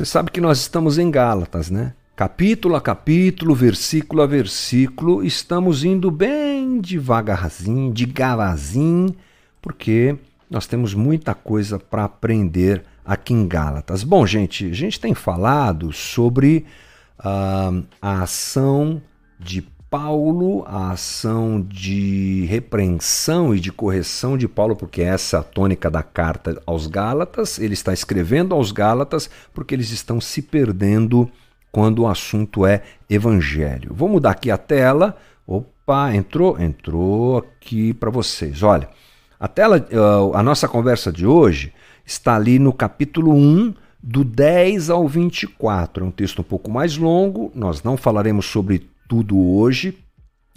Você sabe que nós estamos em Gálatas, né? Capítulo a capítulo, versículo a versículo, estamos indo bem devagarzinho, de gavazinho, porque nós temos muita coisa para aprender aqui em Gálatas. Bom, gente, a gente tem falado sobre uh, a ação de Paulo, a ação de repreensão e de correção de Paulo, porque essa é a tônica da carta aos Gálatas. Ele está escrevendo aos Gálatas porque eles estão se perdendo quando o assunto é evangelho. Vou mudar aqui a tela. Opa, entrou? Entrou aqui para vocês. Olha, a tela, ah, a nossa conversa de hoje está ali no capítulo 1, do 10 ao 24. É um texto um pouco mais longo, nós não falaremos sobre tudo hoje,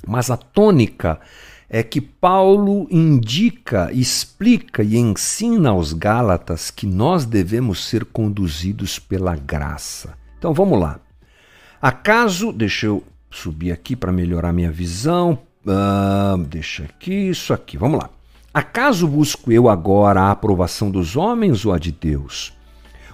mas a tônica é que Paulo indica, explica e ensina aos Gálatas que nós devemos ser conduzidos pela graça. Então vamos lá. Acaso, deixa eu subir aqui para melhorar minha visão. Uh, deixa aqui, isso aqui, vamos lá. Acaso busco eu agora a aprovação dos homens ou a de Deus?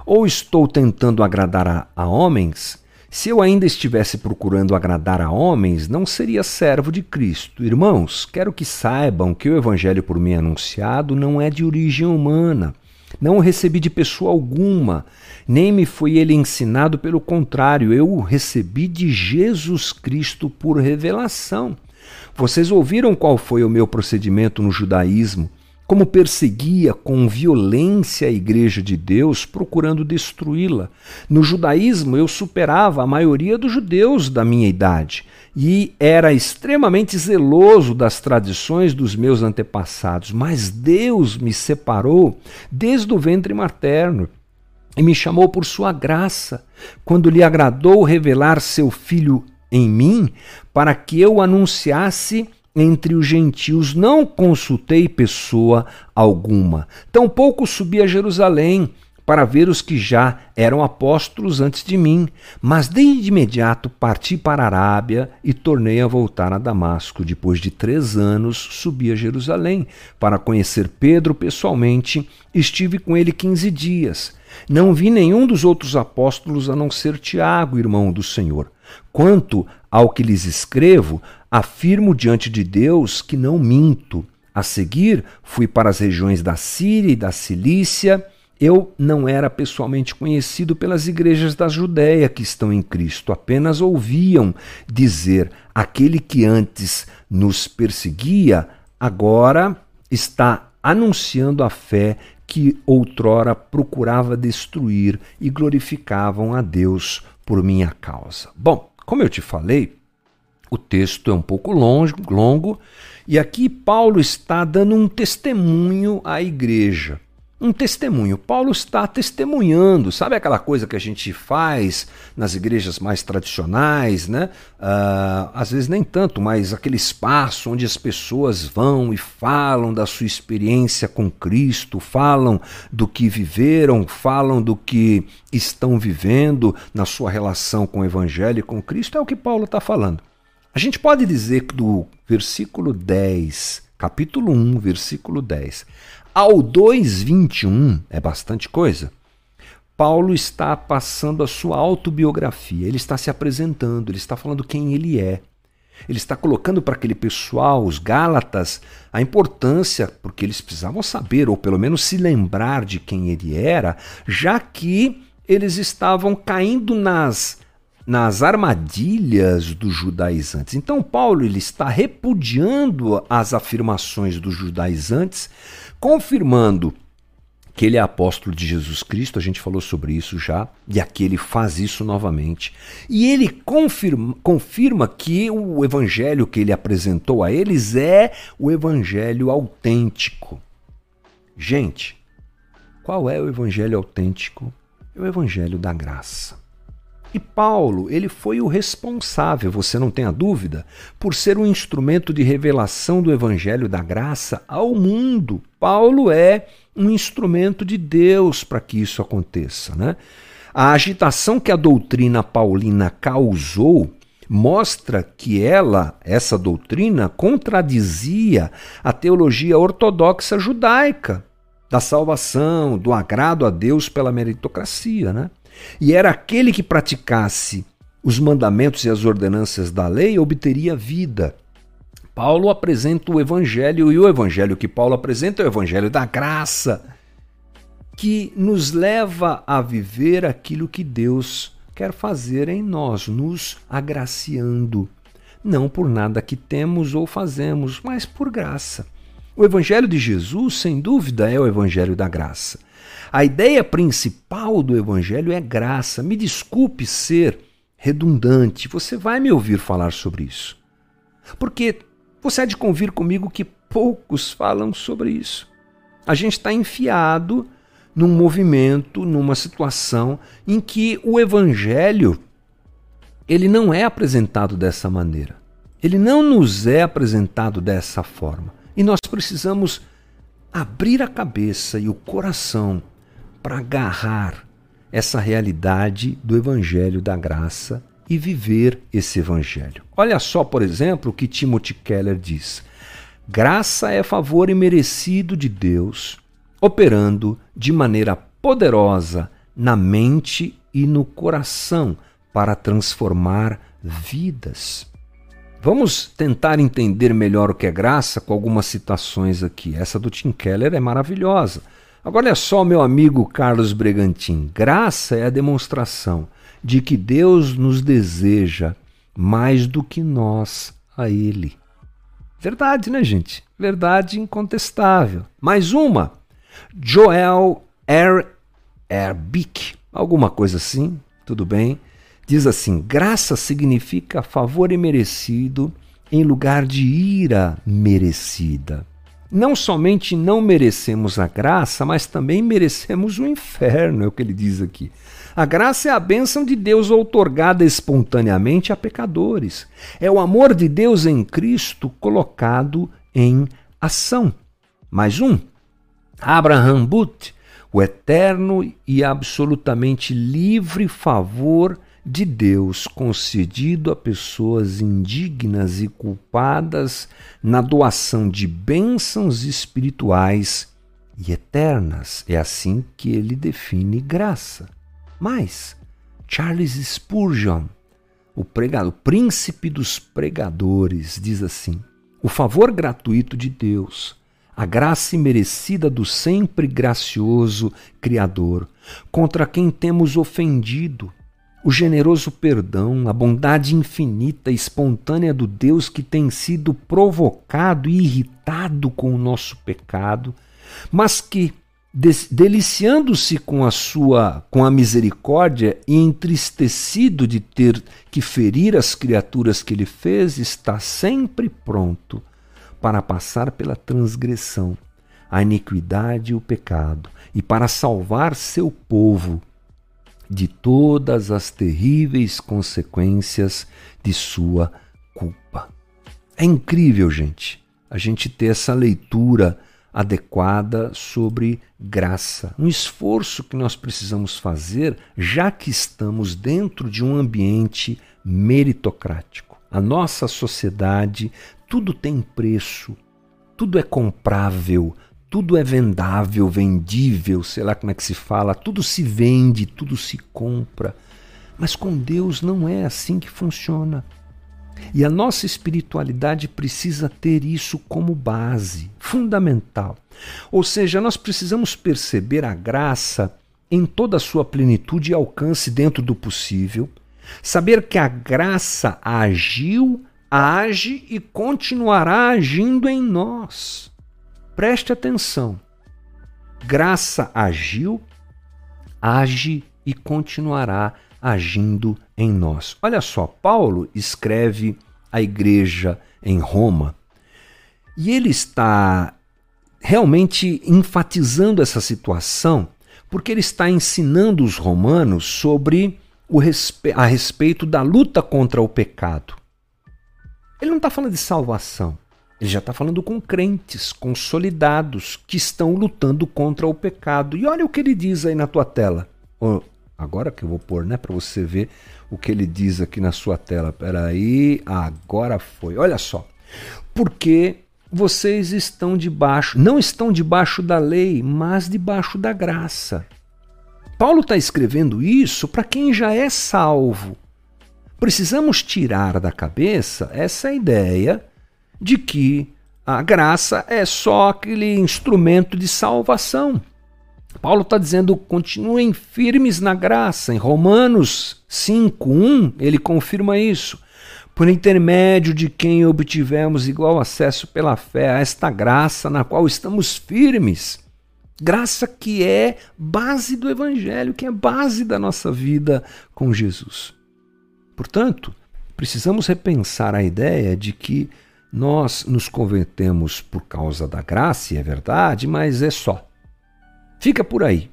Ou estou tentando agradar a, a homens? Se eu ainda estivesse procurando agradar a homens, não seria servo de Cristo. Irmãos, quero que saibam que o evangelho por mim anunciado não é de origem humana. Não o recebi de pessoa alguma, nem me foi ele ensinado, pelo contrário, eu o recebi de Jesus Cristo por revelação. Vocês ouviram qual foi o meu procedimento no judaísmo? Como perseguia com violência a Igreja de Deus, procurando destruí-la. No judaísmo, eu superava a maioria dos judeus da minha idade e era extremamente zeloso das tradições dos meus antepassados, mas Deus me separou desde o ventre materno e me chamou por sua graça, quando lhe agradou revelar seu filho em mim, para que eu anunciasse entre os gentios não consultei pessoa alguma, tampouco subi a Jerusalém para ver os que já eram apóstolos antes de mim, mas de imediato parti para a Arábia e tornei a voltar a Damasco. Depois de três anos, subi a Jerusalém para conhecer Pedro pessoalmente. Estive com ele quinze dias. Não vi nenhum dos outros apóstolos a não ser Tiago, irmão do Senhor. Quanto ao que lhes escrevo, afirmo diante de Deus que não minto. A seguir, fui para as regiões da Síria e da Cilícia. Eu não era pessoalmente conhecido pelas igrejas da Judéia que estão em Cristo, apenas ouviam dizer: aquele que antes nos perseguia, agora está anunciando a fé que outrora procurava destruir e glorificavam a Deus por minha causa. Bom, como eu te falei, o texto é um pouco longo, longo e aqui Paulo está dando um testemunho à igreja. Um testemunho. Paulo está testemunhando, sabe aquela coisa que a gente faz nas igrejas mais tradicionais, né? Uh, às vezes nem tanto, mas aquele espaço onde as pessoas vão e falam da sua experiência com Cristo, falam do que viveram, falam do que estão vivendo na sua relação com o Evangelho e com Cristo, é o que Paulo está falando. A gente pode dizer que do versículo 10, capítulo 1, versículo 10, ao 2:21 é bastante coisa. Paulo está passando a sua autobiografia, ele está se apresentando, ele está falando quem ele é. Ele está colocando para aquele pessoal, os Gálatas, a importância, porque eles precisavam saber, ou pelo menos se lembrar de quem ele era, já que eles estavam caindo nas nas armadilhas dos judaizantes. Então Paulo ele está repudiando as afirmações dos judaizantes, confirmando que ele é apóstolo de Jesus Cristo, a gente falou sobre isso já, e aqui ele faz isso novamente. E ele confirma, confirma que o evangelho que ele apresentou a eles é o evangelho autêntico. Gente, qual é o evangelho autêntico? É o evangelho da graça. E Paulo, ele foi o responsável, você não tem a dúvida, por ser um instrumento de revelação do evangelho da graça ao mundo. Paulo é um instrumento de Deus para que isso aconteça, né? A agitação que a doutrina paulina causou mostra que ela, essa doutrina, contradizia a teologia ortodoxa judaica da salvação, do agrado a Deus pela meritocracia, né? E era aquele que praticasse os mandamentos e as ordenanças da lei obteria vida. Paulo apresenta o evangelho e o evangelho que Paulo apresenta é o evangelho da graça, que nos leva a viver aquilo que Deus quer fazer em nós, nos agraciando, não por nada que temos ou fazemos, mas por graça. O evangelho de Jesus, sem dúvida, é o evangelho da graça. A ideia principal do evangelho é graça. Me desculpe ser redundante, você vai me ouvir falar sobre isso. Porque você há de convir comigo que poucos falam sobre isso. A gente está enfiado num movimento, numa situação em que o evangelho ele não é apresentado dessa maneira. Ele não nos é apresentado dessa forma. E nós precisamos abrir a cabeça e o coração para agarrar essa realidade do Evangelho da Graça e viver esse Evangelho. Olha só, por exemplo, o que Timothy Keller diz: graça é favor imerecido de Deus, operando de maneira poderosa na mente e no coração para transformar vidas. Vamos tentar entender melhor o que é graça com algumas citações aqui. Essa do Tim Keller é maravilhosa. Agora olha só, meu amigo Carlos Bregantin. Graça é a demonstração de que Deus nos deseja mais do que nós a Ele. Verdade, né, gente? Verdade incontestável. Mais uma. Joel R. Erbic, alguma coisa assim, tudo bem? Diz assim: graça significa favor imerecido em lugar de ira merecida. Não somente não merecemos a graça, mas também merecemos o inferno, é o que ele diz aqui. A graça é a bênção de Deus outorgada espontaneamente a pecadores. É o amor de Deus em Cristo colocado em ação. Mais um. Abraham Booth, o eterno e absolutamente livre favor de Deus concedido a pessoas indignas e culpadas na doação de bênçãos espirituais e eternas. É assim que ele define graça. Mas Charles Spurgeon, o pregador, o príncipe dos pregadores, diz assim: o favor gratuito de Deus, a graça imerecida do sempre gracioso Criador, contra quem temos ofendido, o generoso perdão, a bondade infinita e espontânea do Deus que tem sido provocado e irritado com o nosso pecado, mas que deliciando-se com a sua com a misericórdia e entristecido de ter que ferir as criaturas que ele fez, está sempre pronto para passar pela transgressão, a iniquidade e o pecado, e para salvar seu povo de todas as terríveis consequências de sua culpa. É incrível, gente, a gente ter essa leitura adequada sobre graça. Um esforço que nós precisamos fazer, já que estamos dentro de um ambiente meritocrático. A nossa sociedade, tudo tem preço, tudo é comprável, tudo é vendável, vendível, sei lá como é que se fala, tudo se vende, tudo se compra. Mas com Deus não é assim que funciona. E a nossa espiritualidade precisa ter isso como base, fundamental. Ou seja, nós precisamos perceber a graça em toda a sua plenitude e alcance dentro do possível, saber que a graça agiu, age e continuará agindo em nós. Preste atenção. Graça agiu, age e continuará agindo em nós. Olha só, Paulo escreve à igreja em Roma e ele está realmente enfatizando essa situação porque ele está ensinando os romanos sobre o respe a respeito da luta contra o pecado. Ele não está falando de salvação. Ele já está falando com crentes consolidados que estão lutando contra o pecado. E olha o que ele diz aí na tua tela. Oh, agora que eu vou pôr, né, para você ver o que ele diz aqui na sua tela. Peraí, agora foi. Olha só. Porque vocês estão debaixo, não estão debaixo da lei, mas debaixo da graça. Paulo está escrevendo isso para quem já é salvo. Precisamos tirar da cabeça essa ideia de que a graça é só aquele instrumento de salvação. Paulo está dizendo: continuem firmes na graça. Em Romanos 5:1 ele confirma isso. Por intermédio de quem obtivemos igual acesso pela fé a esta graça na qual estamos firmes. Graça que é base do Evangelho, que é base da nossa vida com Jesus. Portanto, precisamos repensar a ideia de que nós nos convertemos por causa da graça, é verdade, mas é só. Fica por aí.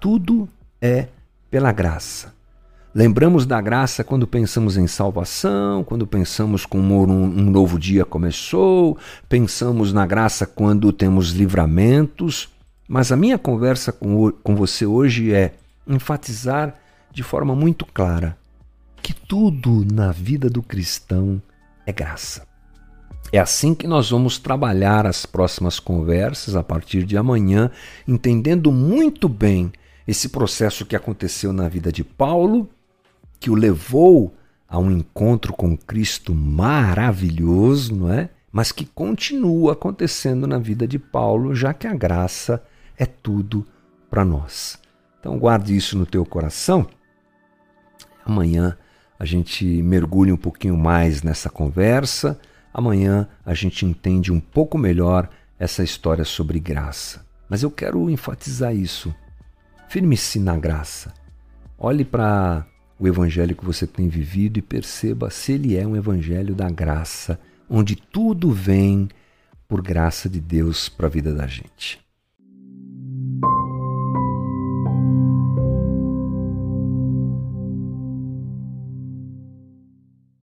Tudo é pela graça. Lembramos da graça quando pensamos em salvação, quando pensamos como um novo dia começou, pensamos na graça quando temos livramentos, mas a minha conversa com, com você hoje é enfatizar de forma muito clara que tudo na vida do cristão é graça. É assim que nós vamos trabalhar as próximas conversas a partir de amanhã, entendendo muito bem esse processo que aconteceu na vida de Paulo, que o levou a um encontro com Cristo maravilhoso, não é? Mas que continua acontecendo na vida de Paulo, já que a graça é tudo para nós. Então guarde isso no teu coração. Amanhã a gente mergulha um pouquinho mais nessa conversa. Amanhã a gente entende um pouco melhor essa história sobre graça. Mas eu quero enfatizar isso. Firme-se na graça. Olhe para o evangelho que você tem vivido e perceba se ele é um evangelho da graça, onde tudo vem por graça de Deus para a vida da gente.